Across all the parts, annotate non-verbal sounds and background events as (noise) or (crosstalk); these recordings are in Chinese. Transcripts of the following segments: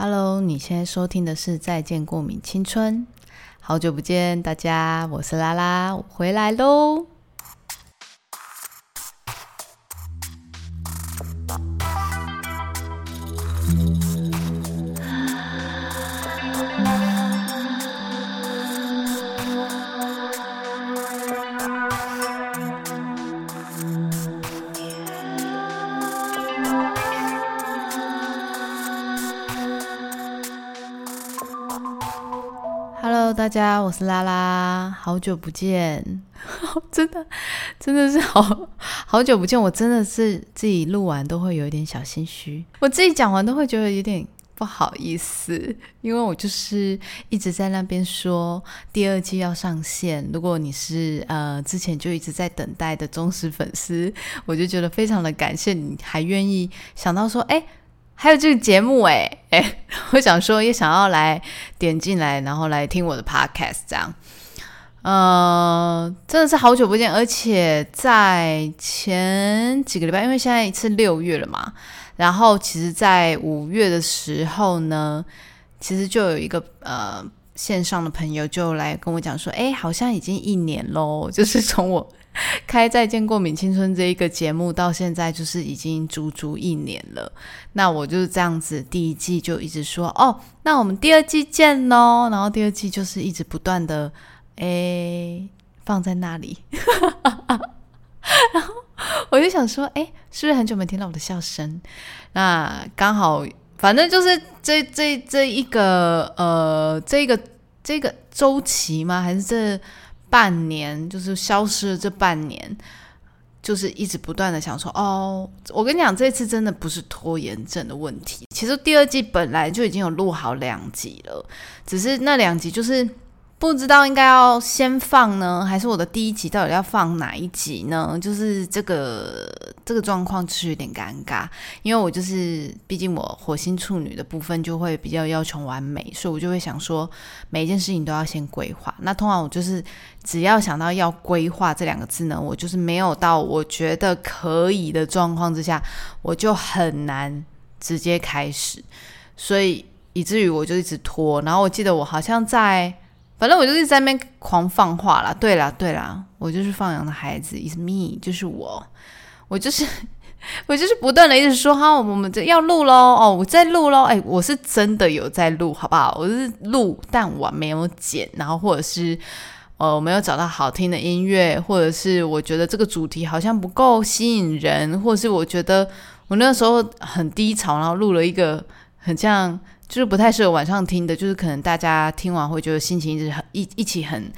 Hello，你现在收听的是《再见过敏青春》，好久不见，大家，我是拉拉，我回来喽。我是拉拉，好久不见，(laughs) 真的真的是好好久不见，我真的是自己录完都会有一点小心虚，我自己讲完都会觉得有点不好意思，因为我就是一直在那边说第二季要上线，如果你是呃之前就一直在等待的忠实粉丝，我就觉得非常的感谢你还愿意想到说，哎。还有这个节目哎 (laughs) 哎，我想说也想要来点进来，然后来听我的 podcast 这样，呃，真的是好久不见，而且在前几个礼拜，因为现在是六月了嘛，然后其实，在五月的时候呢，其实就有一个呃线上的朋友就来跟我讲说，哎，好像已经一年喽，(laughs) 就是从我。开《再见过敏青春》这一个节目到现在就是已经足足一年了，那我就是这样子，第一季就一直说哦，那我们第二季见喽，然后第二季就是一直不断的诶放在那里，(laughs) 然后我就想说，哎，是不是很久没听到我的笑声？那刚好，反正就是这这这一个呃，这个这个周期吗？还是这？半年就是消失了，这半年就是一直不断的想说，哦，我跟你讲，这次真的不是拖延症的问题。其实第二季本来就已经有录好两集了，只是那两集就是。不知道应该要先放呢，还是我的第一集到底要放哪一集呢？就是这个这个状况是有点尴尬，因为我就是毕竟我火星处女的部分就会比较要求完美，所以我就会想说每一件事情都要先规划。那通常我就是只要想到要规划这两个字呢，我就是没有到我觉得可以的状况之下，我就很难直接开始，所以以至于我就一直拖。然后我记得我好像在。反正我就是在那边狂放话啦。对啦，对啦，我就是放羊的孩子，is me，就是我，我就是 (laughs) 我就是不断的一直说哈，我们这要录喽，哦，我在录喽，哎，我是真的有在录，好不好？我是录，但我没有剪，然后或者是呃，我没有找到好听的音乐，或者是我觉得这个主题好像不够吸引人，或者是我觉得我那时候很低潮，然后录了一个很像。就是不太适合晚上听的，就是可能大家听完会觉得心情一直很一一起很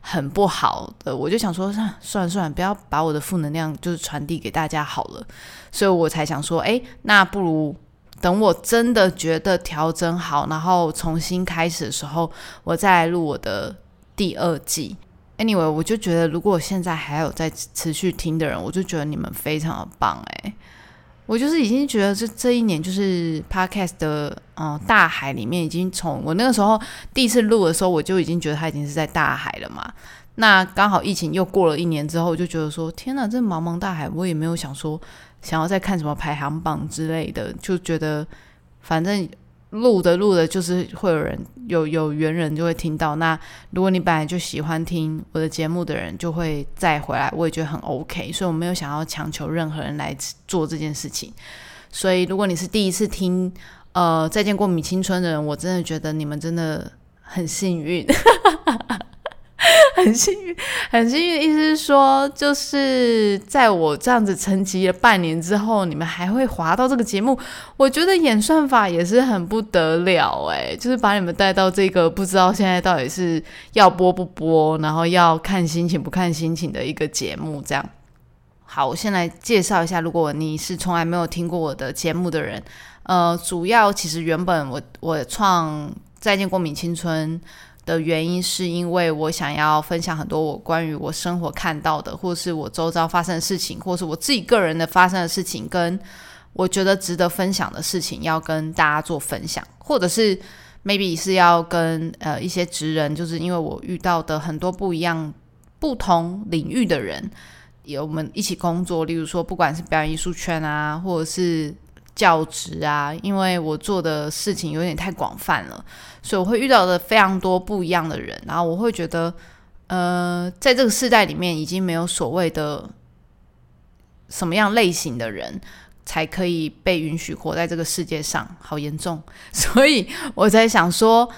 很不好的，我就想说，算了算了，不要把我的负能量就是传递给大家好了，所以我才想说，哎，那不如等我真的觉得调整好，然后重新开始的时候，我再来录我的第二季。Anyway，我就觉得如果现在还有在持续听的人，我就觉得你们非常的棒，哎。我就是已经觉得这这一年就是 podcast 的嗯大海里面，已经从我那个时候第一次录的时候，我就已经觉得它已经是在大海了嘛。那刚好疫情又过了一年之后，我就觉得说天哪，这茫茫大海，我也没有想说想要再看什么排行榜之类的，就觉得反正。录的录的，就是会有人有有缘人就会听到。那如果你本来就喜欢听我的节目的人，就会再回来，我也觉得很 OK。所以我没有想要强求任何人来做这件事情。所以如果你是第一次听呃《再见过米青春》的人，我真的觉得你们真的很幸运。(laughs) 很幸运，很幸运的意思是说，就是在我这样子沉寂了半年之后，你们还会滑到这个节目，我觉得演算法也是很不得了诶，就是把你们带到这个不知道现在到底是要播不播，然后要看心情不看心情的一个节目。这样，好，我先来介绍一下，如果你是从来没有听过我的节目的人，呃，主要其实原本我我创《再见过敏青春》。的原因是因为我想要分享很多我关于我生活看到的，或是我周遭发生的事情，或是我自己个人的发生的事情，跟我觉得值得分享的事情，要跟大家做分享，或者是 maybe 是要跟呃一些职人，就是因为我遇到的很多不一样、不同领域的人，有我们一起工作，例如说不管是表演艺术圈啊，或者是教职啊，因为我做的事情有点太广泛了，所以我会遇到的非常多不一样的人，然后我会觉得，呃，在这个时代里面，已经没有所谓的什么样类型的人才可以被允许活在这个世界上，好严重。(laughs) 所以我在想说，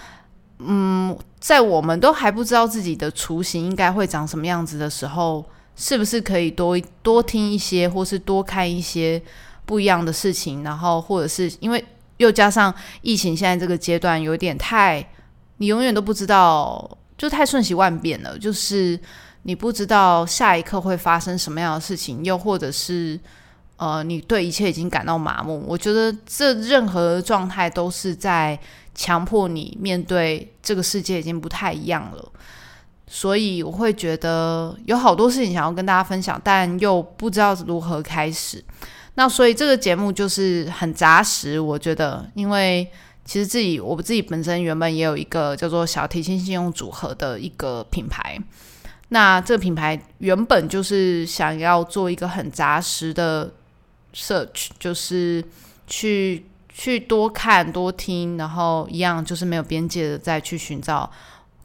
嗯，在我们都还不知道自己的雏形应该会长什么样子的时候。是不是可以多多听一些，或是多看一些不一样的事情？然后，或者是因为又加上疫情，现在这个阶段有点太，你永远都不知道，就太瞬息万变了。就是你不知道下一刻会发生什么样的事情，又或者是呃，你对一切已经感到麻木。我觉得这任何状态都是在强迫你面对这个世界已经不太一样了。所以我会觉得有好多事情想要跟大家分享，但又不知道如何开始。那所以这个节目就是很扎实，我觉得，因为其实自己我自己本身原本也有一个叫做小提琴信用组合的一个品牌。那这个品牌原本就是想要做一个很扎实的 search，就是去去多看多听，然后一样就是没有边界的再去寻找。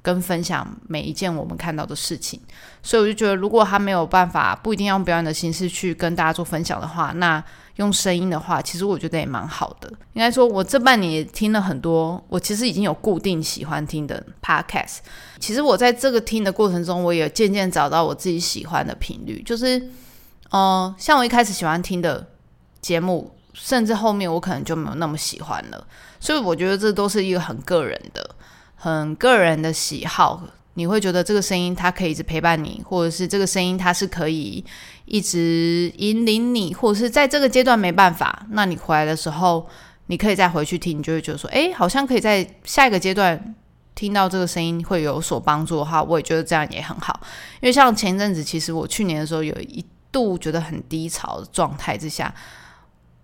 跟分享每一件我们看到的事情，所以我就觉得，如果他没有办法，不一定要用表演的形式去跟大家做分享的话，那用声音的话，其实我觉得也蛮好的。应该说，我这半年听了很多，我其实已经有固定喜欢听的 podcast。其实我在这个听的过程中，我也渐渐找到我自己喜欢的频率，就是，呃，像我一开始喜欢听的节目，甚至后面我可能就没有那么喜欢了。所以我觉得这都是一个很个人的。很个人的喜好，你会觉得这个声音它可以一直陪伴你，或者是这个声音它是可以一直引领你，或者是在这个阶段没办法，那你回来的时候，你可以再回去听，你就会觉得说，哎，好像可以在下一个阶段听到这个声音会有所帮助的话，我也觉得这样也很好。因为像前阵子，其实我去年的时候有一度觉得很低潮的状态之下，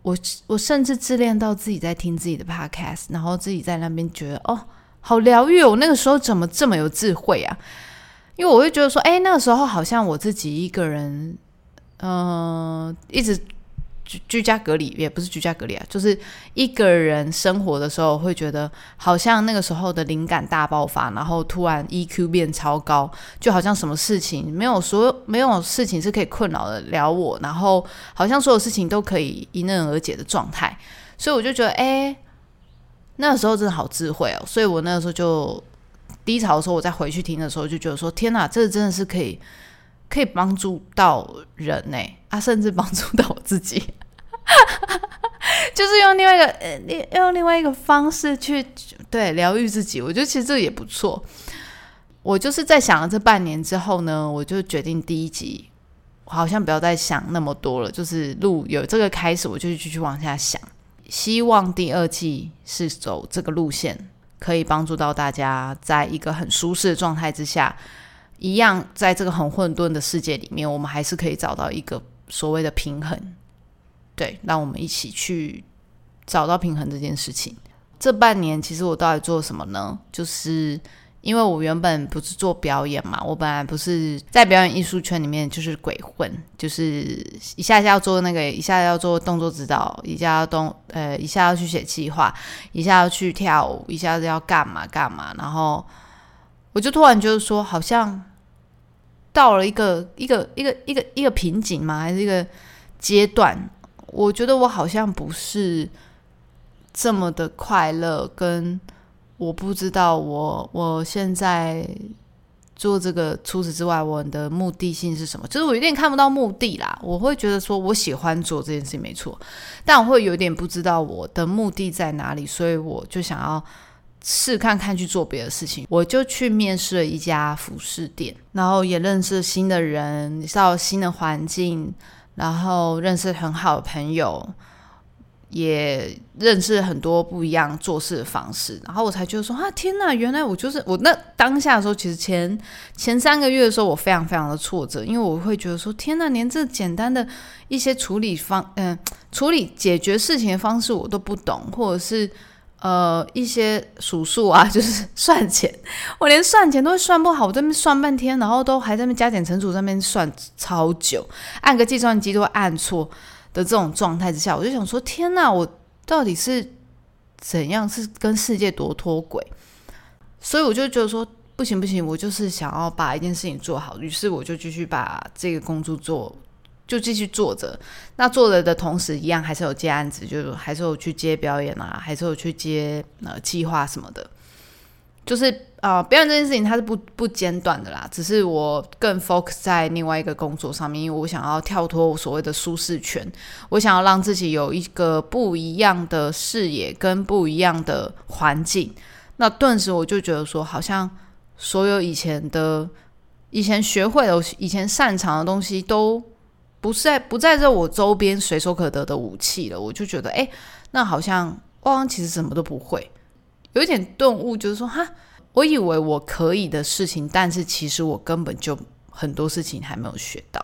我我甚至自恋到自己在听自己的 podcast，然后自己在那边觉得哦。好疗愈！我那个时候怎么这么有智慧啊？因为我会觉得说，哎，那个时候好像我自己一个人，嗯，一直居居家隔离，也不是居家隔离啊，就是一个人生活的时候，会觉得好像那个时候的灵感大爆发，然后突然 EQ 变超高，就好像什么事情没有所有没有事情是可以困扰的了我，然后好像所有事情都可以迎刃而解的状态，所以我就觉得，哎。那时候真的好智慧哦，所以我那个时候就低潮的时候，我再回去听的时候，就觉得说：天哪，这真的是可以可以帮助到人呢，啊，甚至帮助到我自己，(laughs) 就是用另外一个呃，另用另外一个方式去对疗愈自己。我觉得其实这也不错。我就是在想了这半年之后呢，我就决定第一集好像不要再想那么多了，就是录有这个开始，我就继续往下想。希望第二季是走这个路线，可以帮助到大家，在一个很舒适的状态之下，一样在这个很混沌的世界里面，我们还是可以找到一个所谓的平衡。对，让我们一起去找到平衡这件事情。这半年其实我到底做什么呢？就是。因为我原本不是做表演嘛，我本来不是在表演艺术圈里面就是鬼混，就是一下要做那个，一下要做动作指导，一下要动，呃，一下要去写计划，一下要去跳舞，一下子要干嘛干嘛，然后我就突然就是说，好像到了一个一个一个一个一个瓶颈嘛，还是一个阶段，我觉得我好像不是这么的快乐跟。我不知道，我我现在做这个，除此之外，我的目的性是什么？就是我有点看不到目的啦。我会觉得说，我喜欢做这件事情没错，但我会有点不知道我的目的在哪里，所以我就想要试看看去做别的事情。我就去面试了一家服饰店，然后也认识新的人，到新的环境，然后认识很好的朋友。也认识很多不一样做事的方式，然后我才觉得说啊，天呐，原来我就是我那当下的时候，其实前前三个月的时候，我非常非常的挫折，因为我会觉得说，天呐，连这简单的一些处理方，嗯，(coughs) 处理解决事情的方式我都不懂，或者是呃一些数数啊，就是算钱，我连算钱都会算不好，我这边算半天，然后都还在那加减乘除，在那边算超久，按个计算机都按错。的这种状态之下，我就想说：天哪，我到底是怎样是跟世界多脱轨？所以我就觉得说，不行不行，我就是想要把一件事情做好，于是我就继续把这个工作做。就继续做着，那做着的同时，一样还是有接案子，就还是有去接表演啊，还是有去接呃计划什么的。就是啊，表演这件事情它是不不间断的啦，只是我更 focus 在另外一个工作上面，因为我想要跳脱我所谓的舒适圈，我想要让自己有一个不一样的视野跟不一样的环境。那顿时我就觉得说，好像所有以前的、以前学会的、以前擅长的东西都。不是在不在这我周边随手可得的武器了，我就觉得哎，那好像汪汪其实什么都不会，有一点顿悟，就是说哈，我以为我可以的事情，但是其实我根本就很多事情还没有学到，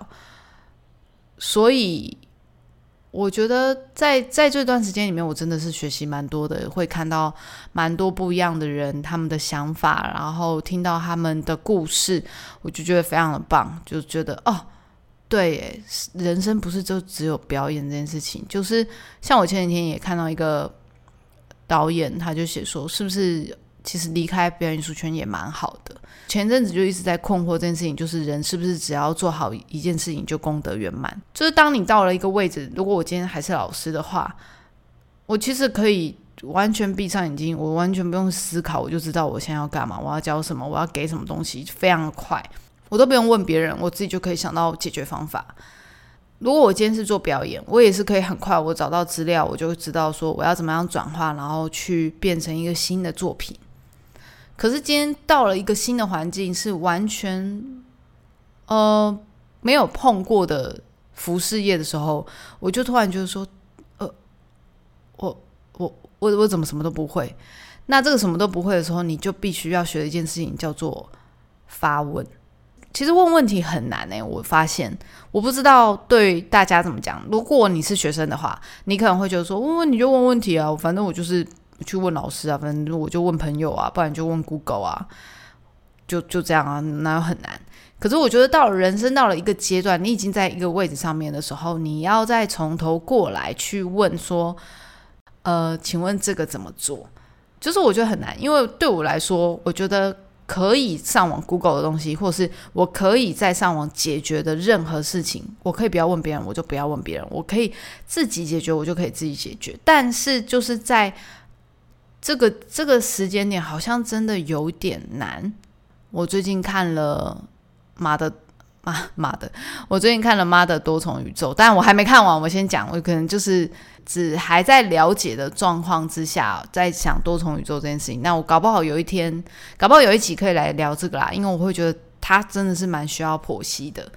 所以我觉得在在这段时间里面，我真的是学习蛮多的，会看到蛮多不一样的人他们的想法，然后听到他们的故事，我就觉得非常的棒，就觉得哦。对，人生不是就只有表演这件事情，就是像我前几天也看到一个导演，他就写说，是不是其实离开表演艺术圈也蛮好的？前阵子就一直在困惑这件事情，就是人是不是只要做好一件事情就功德圆满？就是当你到了一个位置，如果我今天还是老师的话，我其实可以完全闭上眼睛，我完全不用思考，我就知道我现在要干嘛，我要教什么，我要给什么东西，非常快。我都不用问别人，我自己就可以想到解决方法。如果我今天是做表演，我也是可以很快，我找到资料，我就知道说我要怎么样转化，然后去变成一个新的作品。可是今天到了一个新的环境，是完全呃没有碰过的服饰业的时候，我就突然觉得说，呃，我我我我怎么什么都不会？那这个什么都不会的时候，你就必须要学一件事情叫做发问。其实问问题很难诶，我发现我不知道对大家怎么讲。如果你是学生的话，你可能会觉得说问问题就问问题啊，反正我就是去问老师啊，反正我就问朋友啊，不然就问 Google 啊，就就这样啊，那有很难？可是我觉得到了人生到了一个阶段，你已经在一个位置上面的时候，你要再从头过来去问说，呃，请问这个怎么做？就是我觉得很难，因为对我来说，我觉得。可以上网 Google 的东西，或是我可以在上网解决的任何事情，我可以不要问别人，我就不要问别人。我可以自己解决，我就可以自己解决。但是就是在这个这个时间点，好像真的有点难。我最近看了妈的 (laughs) 妈妈的，我最近看了妈的多重宇宙，但我还没看完。我先讲，我可能就是。只还在了解的状况之下，在想多重宇宙这件事情。那我搞不好有一天，搞不好有一集可以来聊这个啦，因为我会觉得它真的是蛮需要剖析的。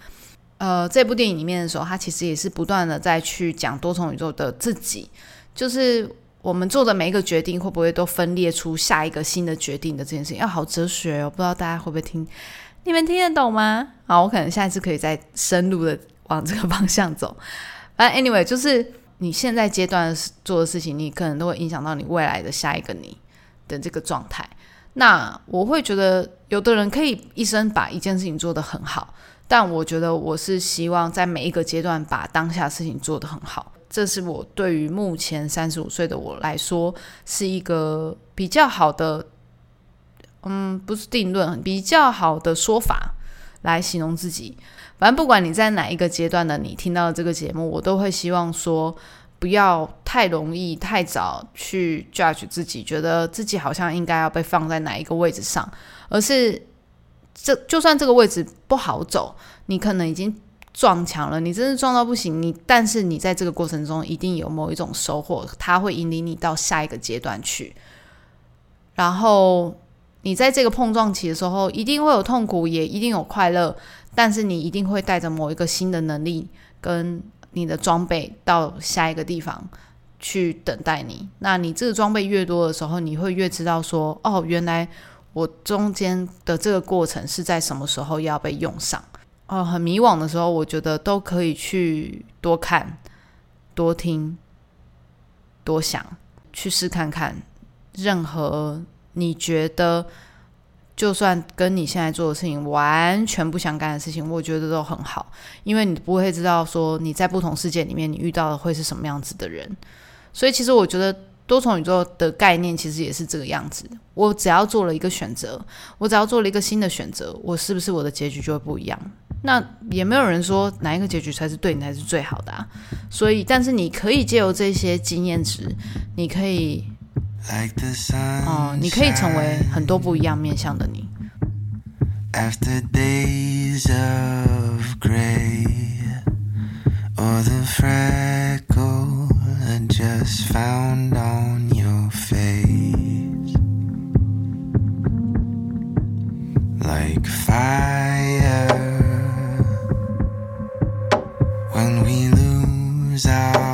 呃，这部电影里面的时候，他其实也是不断的在去讲多重宇宙的自己，就是我们做的每一个决定会不会都分裂出下一个新的决定的这件事情。要好哲学哦，不知道大家会不会听？你们听得懂吗？好，我可能下一次可以再深入的往这个方向走。(laughs) 反正 anyway 就是。你现在阶段做的事情，你可能都会影响到你未来的下一个你的这个状态。那我会觉得，有的人可以一生把一件事情做得很好，但我觉得我是希望在每一个阶段把当下事情做得很好。这是我对于目前三十五岁的我来说是一个比较好的，嗯，不是定论，比较好的说法来形容自己。反正不管你在哪一个阶段的，你听到这个节目，我都会希望说，不要太容易、太早去 judge 自己，觉得自己好像应该要被放在哪一个位置上，而是这就算这个位置不好走，你可能已经撞墙了，你真是撞到不行，你但是你在这个过程中一定有某一种收获，它会引领你到下一个阶段去，然后你在这个碰撞期的时候，一定会有痛苦，也一定有快乐。但是你一定会带着某一个新的能力跟你的装备到下一个地方去等待你。那你这个装备越多的时候，你会越知道说，哦，原来我中间的这个过程是在什么时候要被用上。哦，很迷惘的时候，我觉得都可以去多看、多听、多想，去试看看任何你觉得。就算跟你现在做的事情完全不相干的事情，我觉得都很好，因为你不会知道说你在不同世界里面你遇到的会是什么样子的人。所以其实我觉得多重宇宙的概念其实也是这个样子。我只要做了一个选择，我只要做了一个新的选择，我是不是我的结局就会不一样？那也没有人说哪一个结局才是对你才是最好的啊。所以，但是你可以借由这些经验值，你可以。哦，你可以成为很多不一样面向的你。After days of gray, or the freckle I just found on your face, like fire when we lose our.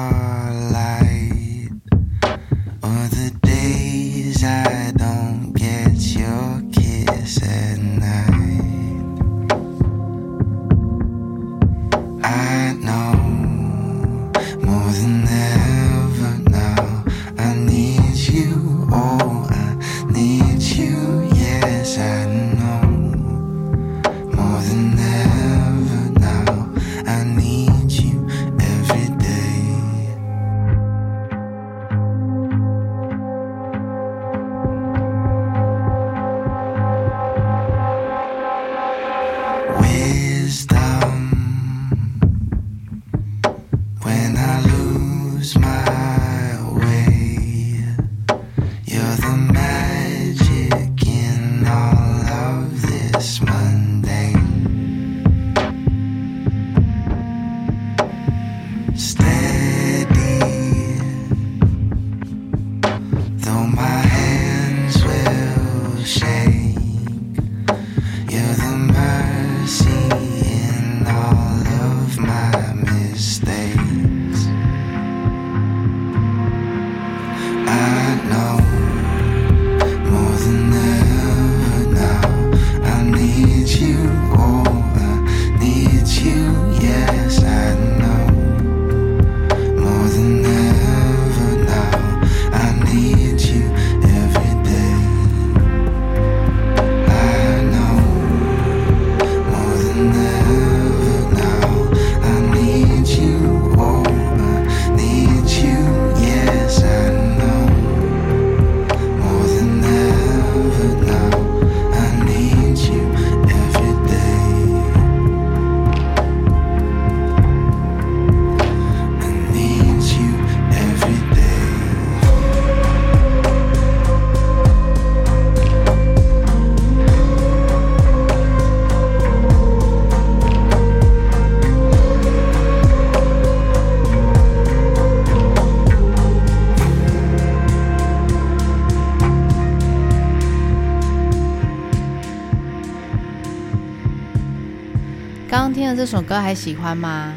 这首歌还喜欢吗？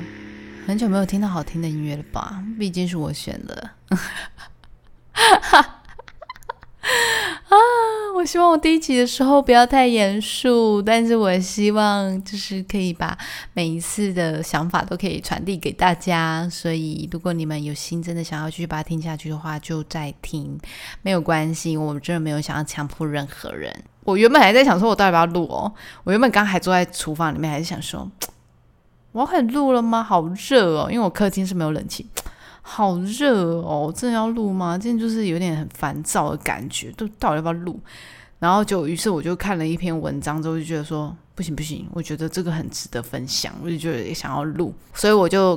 很久没有听到好听的音乐了吧？毕竟是我选的。(laughs) 啊，我希望我第一集的时候不要太严肃，但是我希望就是可以把每一次的想法都可以传递给大家。所以，如果你们有心真的想要继续把它听下去的话，就再听，没有关系。我们真的没有想要强迫任何人。我原本还在想说，我到底要不要录哦？我原本刚还坐在厨房里面，还是想说。我很录了吗？好热哦，因为我客厅是没有冷气，(tsk) 好热哦。真的要录吗？今天就是有点很烦躁的感觉，都到底要不要录？然后就于是我就看了一篇文章之后，就觉得说不行不行，我觉得这个很值得分享，我就觉得也想要录，所以我就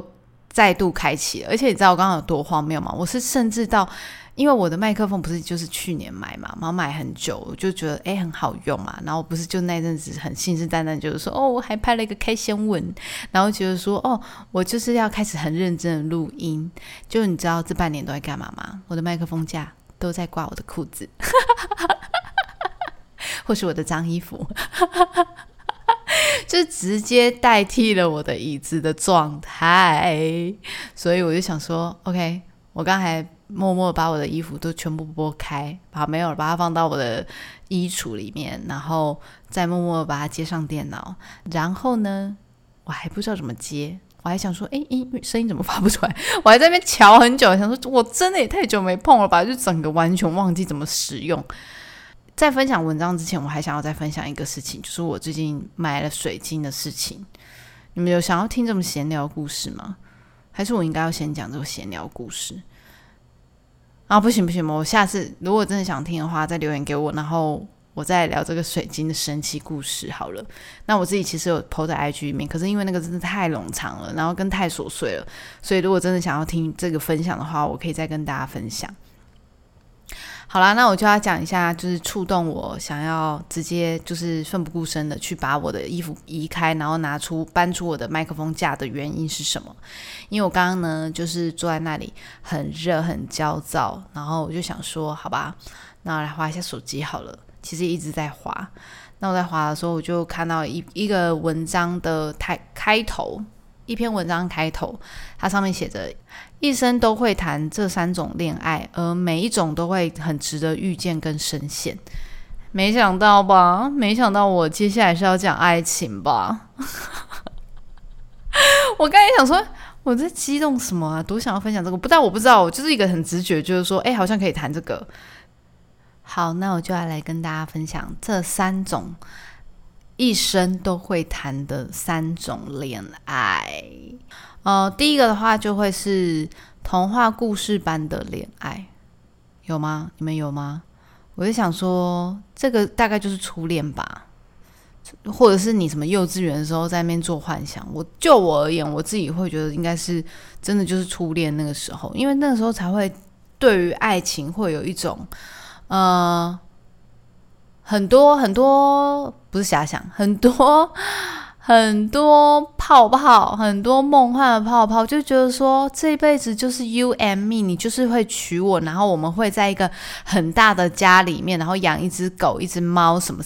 再度开启了。而且你知道我刚刚有多荒谬吗？我是甚至到。因为我的麦克风不是就是去年买嘛，然后买很久，我就觉得哎很好用嘛，然后不是就那阵子很信誓旦旦，就是说哦我还拍了一个开箱文，然后觉得说哦我就是要开始很认真的录音，就你知道这半年都在干嘛吗？我的麦克风架都在挂我的裤子，(laughs) 或是我的脏衣服，(laughs) 就直接代替了我的椅子的状态，所以我就想说 OK，我刚才。默默把我的衣服都全部拨开，把没有把它放到我的衣橱里面，然后再默默把它接上电脑。然后呢，我还不知道怎么接，我还想说，哎，音声音怎么发不出来？(laughs) 我还在那边瞧很久，想说我真的也太久没碰了吧，就整个完全忘记怎么使用。在分享文章之前，我还想要再分享一个事情，就是我最近买了水晶的事情。你们有想要听这么闲聊故事吗？还是我应该要先讲这个闲聊故事？啊，不行不行，我下次如果真的想听的话，再留言给我，然后我再聊这个水晶的神奇故事好了。那我自己其实有 PO 在 IG 里面，可是因为那个真的太冗长了，然后跟太琐碎了，所以如果真的想要听这个分享的话，我可以再跟大家分享。好啦，那我就要讲一下，就是触动我想要直接就是奋不顾身的去把我的衣服移开，然后拿出搬出我的麦克风架的原因是什么？因为我刚刚呢，就是坐在那里很热很焦躁，然后我就想说，好吧，那我来划一下手机好了。其实一直在划，那我在划的时候，我就看到一一个文章的开开头。一篇文章开头，它上面写着：“一生都会谈这三种恋爱，而每一种都会很值得遇见跟深陷。”没想到吧？没想到我接下来是要讲爱情吧？(laughs) 我刚才想说，我在激动什么啊？多想要分享这个，不但我不知道，我就是一个很直觉，就是说，哎，好像可以谈这个。好，那我就要来跟大家分享这三种。一生都会谈的三种恋爱，呃，第一个的话就会是童话故事般的恋爱，有吗？你们有吗？我就想说，这个大概就是初恋吧，或者是你什么幼稚园的时候在那边做幻想。我就我而言，我自己会觉得应该是真的就是初恋那个时候，因为那个时候才会对于爱情会有一种，呃。很多很多不是遐想，很多很多泡泡，很多梦幻的泡泡，就觉得说这一辈子就是 you and me，你就是会娶我，然后我们会在一个很大的家里面，然后养一只狗、一只猫，什么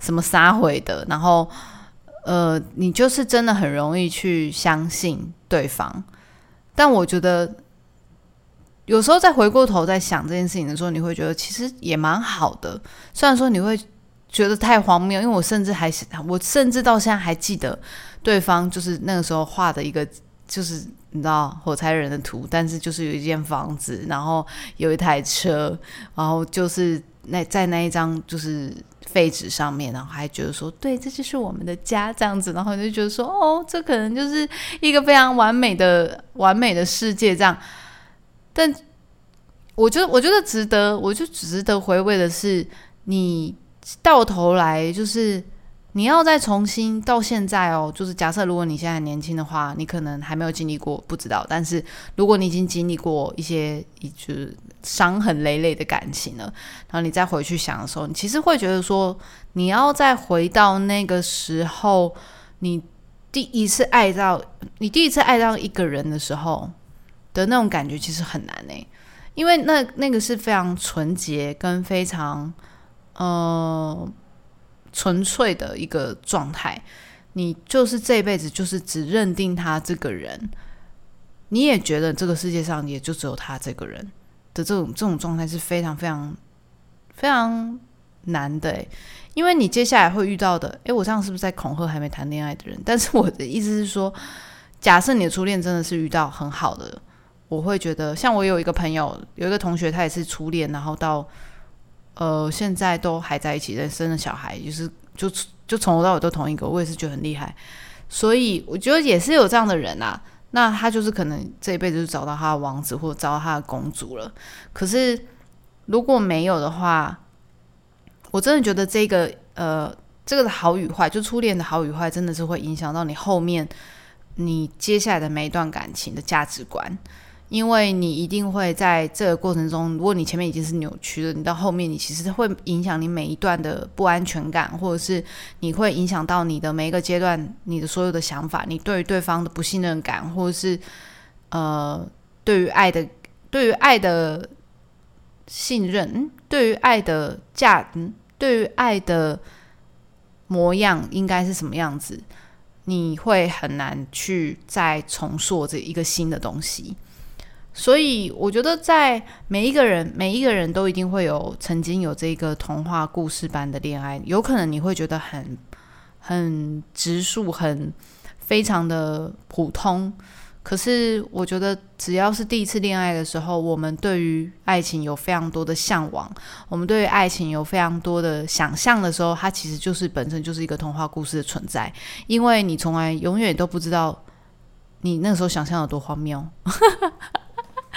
什么撒回的，然后呃，你就是真的很容易去相信对方，但我觉得。有时候再回过头在想这件事情的时候，你会觉得其实也蛮好的。虽然说你会觉得太荒谬，因为我甚至还我甚至到现在还记得对方就是那个时候画的一个，就是你知道火柴人的图，但是就是有一间房子，然后有一台车，然后就是那在那一张就是废纸上面，然后还觉得说对，这就是我们的家这样子，然后就觉得说哦，这可能就是一个非常完美的完美的世界这样。但我觉得，我觉得值得，我就值得回味的是，你到头来就是你要再重新到现在哦，就是假设如果你现在年轻的话，你可能还没有经历过，不知道。但是如果你已经经历过一些就是伤痕累累的感情了，然后你再回去想的时候，你其实会觉得说，你要再回到那个时候，你第一次爱到你第一次爱到一个人的时候。的那种感觉其实很难诶，因为那那个是非常纯洁跟非常呃纯粹的一个状态。你就是这辈子就是只认定他这个人，你也觉得这个世界上也就只有他这个人的这种这种状态是非常非常非常难的，因为你接下来会遇到的，诶，我这样是不是在恐吓还没谈恋爱的人？但是我的意思是说，假设你的初恋真的是遇到很好的。我会觉得，像我有一个朋友，有一个同学，他也是初恋，然后到呃现在都还在一起，在生了小孩，就是就就从头到尾都同一个，我也是觉得很厉害。所以我觉得也是有这样的人啊，那他就是可能这一辈子就找到他的王子或者找到他的公主了。可是如果没有的话，我真的觉得这个呃这个的好与坏，就初恋的好与坏，真的是会影响到你后面你接下来的每一段感情的价值观。因为你一定会在这个过程中，如果你前面已经是扭曲的，你到后面你其实会影响你每一段的不安全感，或者是你会影响到你的每一个阶段，你的所有的想法，你对于对方的不信任感，或者是呃，对于爱的，对于爱的信任，对于爱的价，对于爱的模样应该是什么样子，你会很难去再重塑这一个新的东西。所以我觉得，在每一个人，每一个人都一定会有曾经有这个童话故事般的恋爱。有可能你会觉得很很直述，很非常的普通。可是我觉得，只要是第一次恋爱的时候，我们对于爱情有非常多的向往，我们对于爱情有非常多的想象的时候，它其实就是本身就是一个童话故事的存在，因为你从来永远都不知道你那个时候想象有多荒谬。(laughs)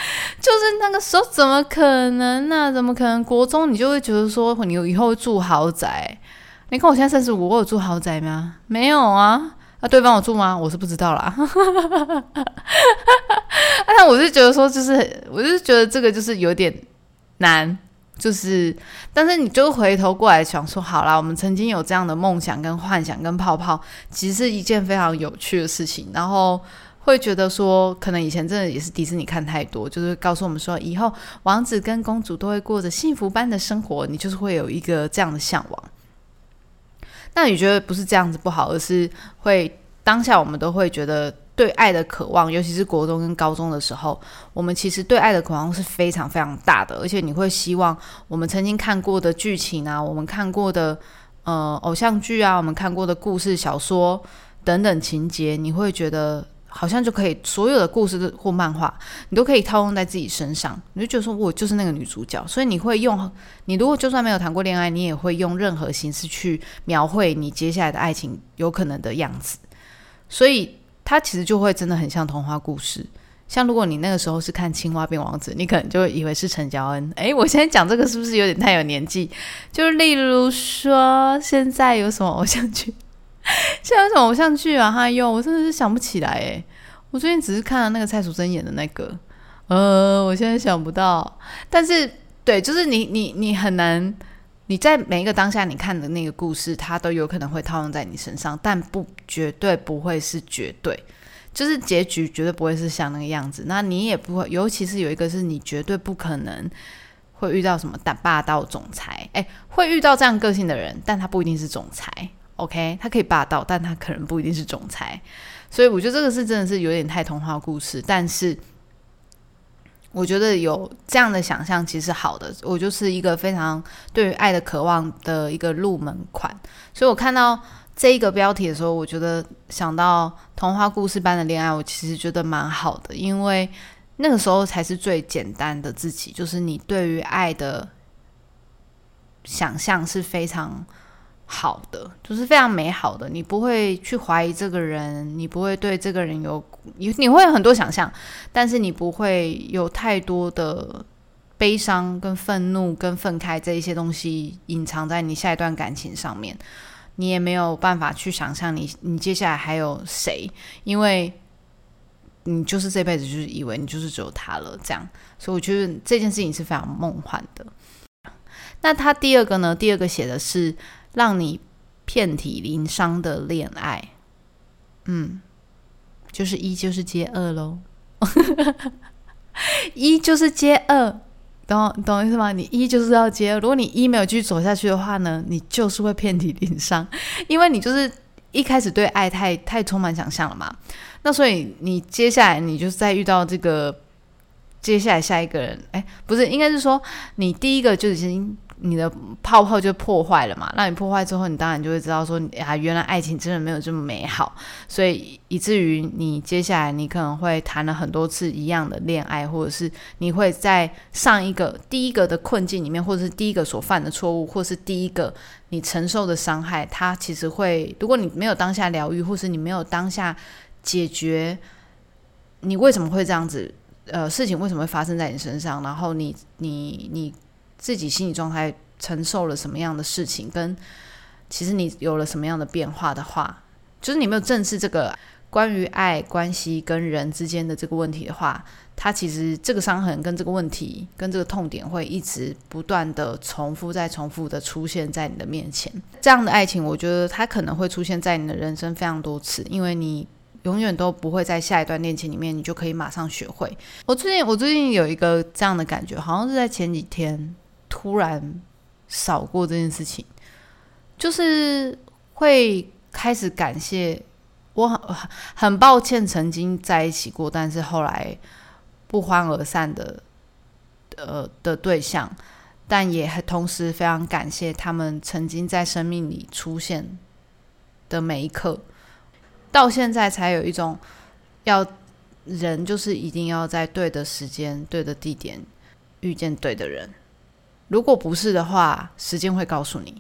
(laughs) 就是那个时候，怎么可能呢？怎么可能？国中你就会觉得说，你以后住豪宅。你看我现在三十五，我有住豪宅吗？没有啊。那对方有住吗？我是不知道啦。(laughs) 但我是觉得说，就是我就是觉得这个就是有点难。就是，但是你就回头过来想说，好啦，我们曾经有这样的梦想、跟幻想、跟泡泡，其实是一件非常有趣的事情。然后。会觉得说，可能以前真的也是迪士尼看太多，就是告诉我们说，以后王子跟公主都会过着幸福般的生活，你就是会有一个这样的向往。那你觉得不是这样子不好，而是会当下我们都会觉得对爱的渴望，尤其是国中跟高中的时候，我们其实对爱的渴望是非常非常大的，而且你会希望我们曾经看过的剧情啊，我们看过的呃偶像剧啊，我们看过的故事小说等等情节，你会觉得。好像就可以，所有的故事或漫画，你都可以套用在自己身上。你就觉得说，我就是那个女主角，所以你会用你如果就算没有谈过恋爱，你也会用任何形式去描绘你接下来的爱情有可能的样子。所以它其实就会真的很像童话故事。像如果你那个时候是看《青蛙变王子》，你可能就会以为是陈乔恩。诶，我现在讲这个是不是有点太有年纪？就是例如说，现在有什么偶像剧？(laughs) 现在有什么偶像剧啊？还有，我真的是想不起来诶。我最近只是看了那个蔡淑珍演的那个，呃，我现在想不到。但是，对，就是你你你很难，你在每一个当下你看的那个故事，它都有可能会套用在你身上，但不绝对不会是绝对，就是结局绝对不会是像那个样子。那你也不会，尤其是有一个是你绝对不可能会遇到什么大霸道总裁，哎，会遇到这样个性的人，但他不一定是总裁。OK，他可以霸道，但他可能不一定是总裁，所以我觉得这个是真的是有点太童话故事。但是我觉得有这样的想象其实好的，我就是一个非常对于爱的渴望的一个入门款。所以我看到这一个标题的时候，我觉得想到童话故事般的恋爱，我其实觉得蛮好的，因为那个时候才是最简单的自己，就是你对于爱的想象是非常。好的，就是非常美好的。你不会去怀疑这个人，你不会对这个人有你你会有很多想象，但是你不会有太多的悲伤、跟愤怒、跟愤慨这一些东西隐藏在你下一段感情上面。你也没有办法去想象你你接下来还有谁，因为你就是这辈子就是以为你就是只有他了，这样。所以我觉得这件事情是非常梦幻的。那他第二个呢？第二个写的是。让你遍体鳞伤的恋爱，嗯，就是一就是接二喽，(laughs) 一就是接二，懂懂意思吗？你一就是要接二，如果你一没有继续走下去的话呢，你就是会遍体鳞伤，因为你就是一开始对爱太太充满想象了嘛。那所以你接下来你就是在遇到这个接下来下一个人，哎，不是，应该是说你第一个就已经。你的泡泡就破坏了嘛？那你破坏之后，你当然就会知道说，啊，原来爱情真的没有这么美好，所以以至于你接下来你可能会谈了很多次一样的恋爱，或者是你会在上一个第一个的困境里面，或者是第一个所犯的错误，或是第一个你承受的伤害，它其实会，如果你没有当下疗愈，或是你没有当下解决，你为什么会这样子？呃，事情为什么会发生在你身上？然后你你你。自己心理状态承受了什么样的事情，跟其实你有了什么样的变化的话，就是你没有正视这个关于爱关系跟人之间的这个问题的话，它其实这个伤痕跟这个问题跟这个痛点会一直不断的重复再重复的出现在你的面前。这样的爱情，我觉得它可能会出现在你的人生非常多次，因为你永远都不会在下一段恋情里面，你就可以马上学会。我最近我最近有一个这样的感觉，好像是在前几天。突然扫过这件事情，就是会开始感谢我很很抱歉曾经在一起过，但是后来不欢而散的呃的对象，但也同时非常感谢他们曾经在生命里出现的每一刻，到现在才有一种要人就是一定要在对的时间、对的地点遇见对的人。如果不是的话，时间会告诉你；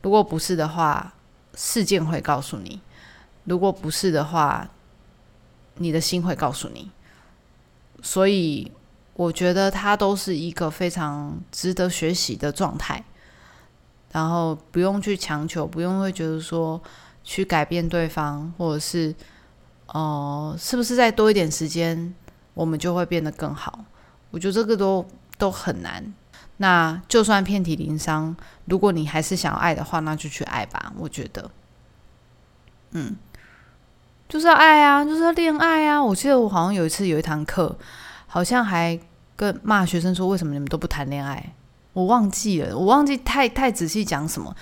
如果不是的话，事件会告诉你；如果不是的话，你的心会告诉你。所以，我觉得它都是一个非常值得学习的状态。然后不用去强求，不用会觉得说去改变对方，或者是哦，是不是再多一点时间，我们就会变得更好？我觉得这个都都很难。那就算遍体鳞伤，如果你还是想要爱的话，那就去爱吧。我觉得，嗯，就是要爱啊，就是要恋爱啊。我记得我好像有一次有一堂课，好像还跟骂学生说，为什么你们都不谈恋爱？我忘记了，我忘记太太仔细讲什么，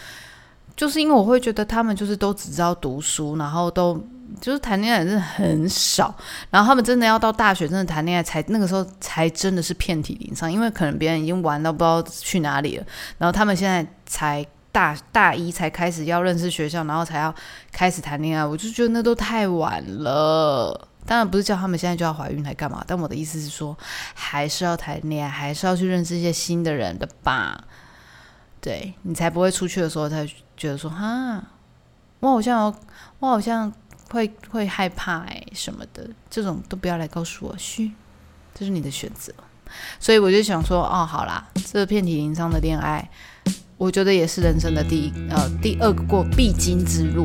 就是因为我会觉得他们就是都只知道读书，然后都就是谈恋爱真的很少，然后他们真的要到大学真的谈恋爱才那个时候才真的是遍体鳞伤，因为可能别人已经玩到不知道去哪里了，然后他们现在才大大一才开始要认识学校，然后才要开始谈恋爱，我就觉得那都太晚了。当然不是叫他们现在就要怀孕来干嘛，但我的意思是说，还是要谈恋爱，还是要去认识一些新的人的吧。对你才不会出去的时候才觉得说，哈，我好像我好像会会害怕哎什么的，这种都不要来告诉我，嘘，这是你的选择。所以我就想说，哦，好啦，这遍体鳞伤的恋爱，我觉得也是人生的第一呃第二个过必经之路。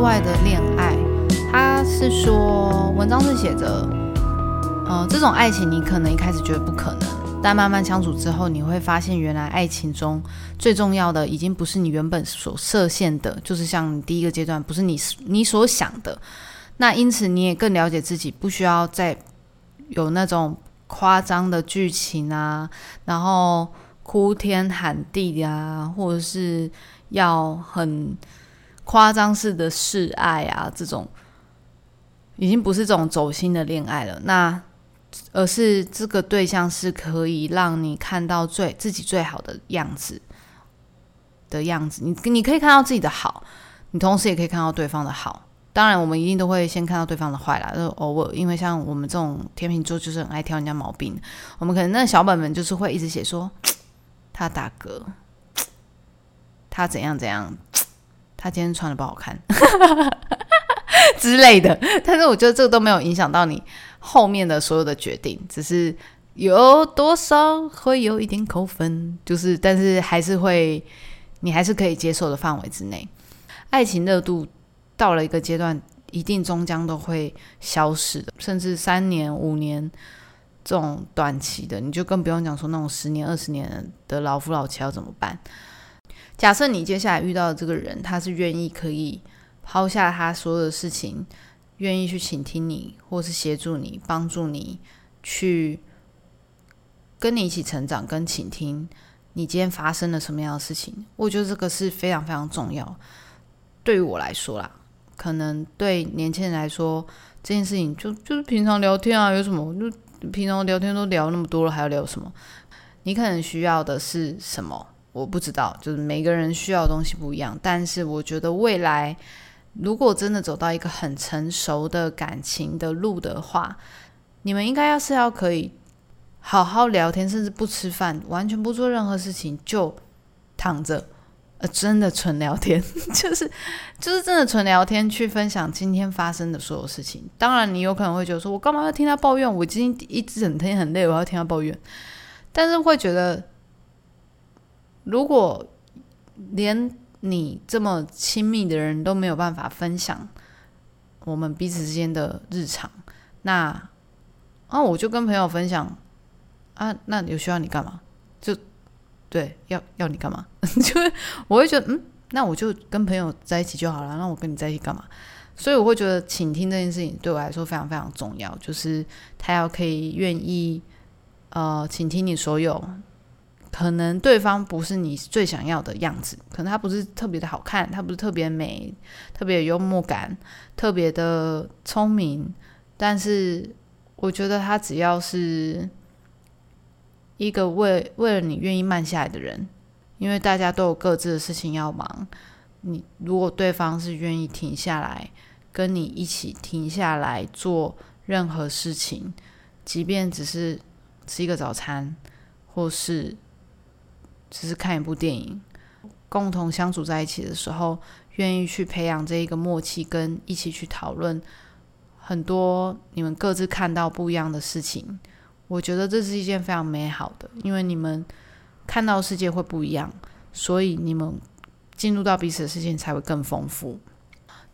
外的恋爱，他是说文章是写着，呃这种爱情，你可能一开始觉得不可能，但慢慢相处之后，你会发现，原来爱情中最重要的，已经不是你原本所设限的，就是像第一个阶段，不是你你所想的。那因此，你也更了解自己，不需要再有那种夸张的剧情啊，然后哭天喊地呀，或者是要很夸张式的示爱啊，这种已经不是这种走心的恋爱了。那而是这个对象是可以让你看到最自己最好的样子的样子。你你可以看到自己的好，你同时也可以看到对方的好。当然，我们一定都会先看到对方的坏啦，就偶尔，因为像我们这种天秤座就是很爱挑人家毛病。我们可能那小本本就是会一直写说他打嗝，他怎样怎样，他今天穿的不好看 (laughs) 之类的。但是我觉得这个都没有影响到你后面的所有的决定，只是有多少会有一点扣分，就是但是还是会你还是可以接受的范围之内。爱情热度。到了一个阶段，一定终将都会消失的，甚至三年、五年这种短期的，你就更不用讲说那种十年、二十年的老夫老妻要怎么办？假设你接下来遇到的这个人，他是愿意可以抛下他所有的事情，愿意去倾听你，或是协助你、帮助你去跟你一起成长，跟倾听你今天发生了什么样的事情，我觉得这个是非常非常重要。对于我来说啦。可能对年轻人来说，这件事情就就是平常聊天啊，有什么就平常聊天都聊那么多了，还要聊什么？你可能需要的是什么？我不知道，就是每个人需要的东西不一样。但是我觉得未来如果真的走到一个很成熟的感情的路的话，你们应该要是要可以好好聊天，甚至不吃饭，完全不做任何事情，就躺着。呃，真的纯聊天，(laughs) 就是就是真的纯聊天，去分享今天发生的所有事情。当然，你有可能会觉得说，我干嘛要听他抱怨？我今天一整天很累，我要听他抱怨。但是会觉得，如果连你这么亲密的人都没有办法分享我们彼此之间的日常，那啊，我就跟朋友分享啊，那有需要你干嘛？就。对，要要你干嘛？(laughs) 就是我会觉得，嗯，那我就跟朋友在一起就好了。那我跟你在一起干嘛？所以我会觉得，倾听这件事情对我来说非常非常重要。就是他要可以愿意，呃，倾听你所有。可能对方不是你最想要的样子，可能他不是特别的好看，他不是特别美，特别有幽默感，特别的聪明。但是我觉得他只要是。一个为为了你愿意慢下来的人，因为大家都有各自的事情要忙。你如果对方是愿意停下来，跟你一起停下来做任何事情，即便只是吃一个早餐，或是只是看一部电影，共同相处在一起的时候，愿意去培养这一个默契，跟一起去讨论很多你们各自看到不一样的事情。我觉得这是一件非常美好的，因为你们看到世界会不一样，所以你们进入到彼此的世界才会更丰富。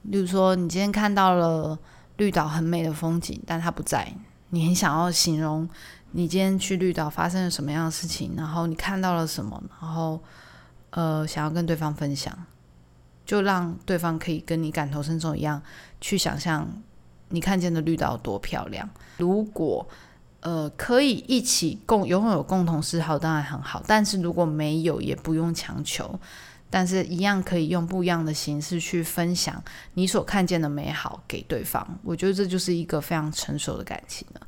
例如说，你今天看到了绿岛很美的风景，但它不在，你很想要形容你今天去绿岛发生了什么样的事情，然后你看到了什么，然后呃，想要跟对方分享，就让对方可以跟你感同身受一样，去想象你看见的绿岛多漂亮。如果呃，可以一起共拥有共同嗜好，当然很好。但是如果没有，也不用强求。但是一样可以用不一样的形式去分享你所看见的美好给对方。我觉得这就是一个非常成熟的感情了。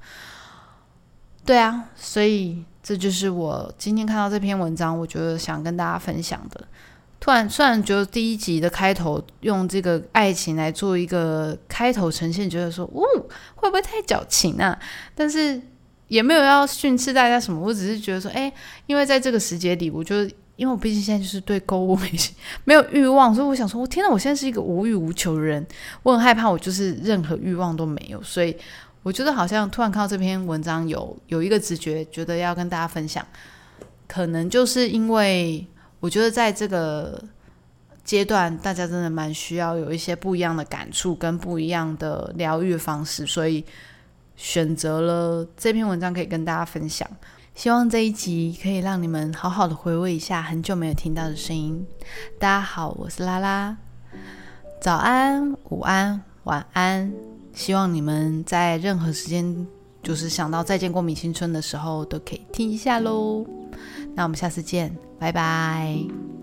对啊，所以这就是我今天看到这篇文章，我觉得想跟大家分享的。突然，虽然觉得第一集的开头用这个爱情来做一个开头呈现，觉得说，哦，会不会太矫情啊？但是。也没有要训斥大家什么，我只是觉得说，哎，因为在这个时节里，我觉得，因为我毕竟现在就是对购物没没有欲望，所以我想说，我天呐，我现在是一个无欲无求的人，我很害怕，我就是任何欲望都没有，所以我觉得好像突然看到这篇文章，有有一个直觉，觉得要跟大家分享，可能就是因为我觉得在这个阶段，大家真的蛮需要有一些不一样的感触跟不一样的疗愈方式，所以。选择了这篇文章可以跟大家分享，希望这一集可以让你们好好的回味一下很久没有听到的声音。大家好，我是拉拉，早安、午安、晚安，希望你们在任何时间，就是想到再见过米青春的时候，都可以听一下喽。那我们下次见，拜拜。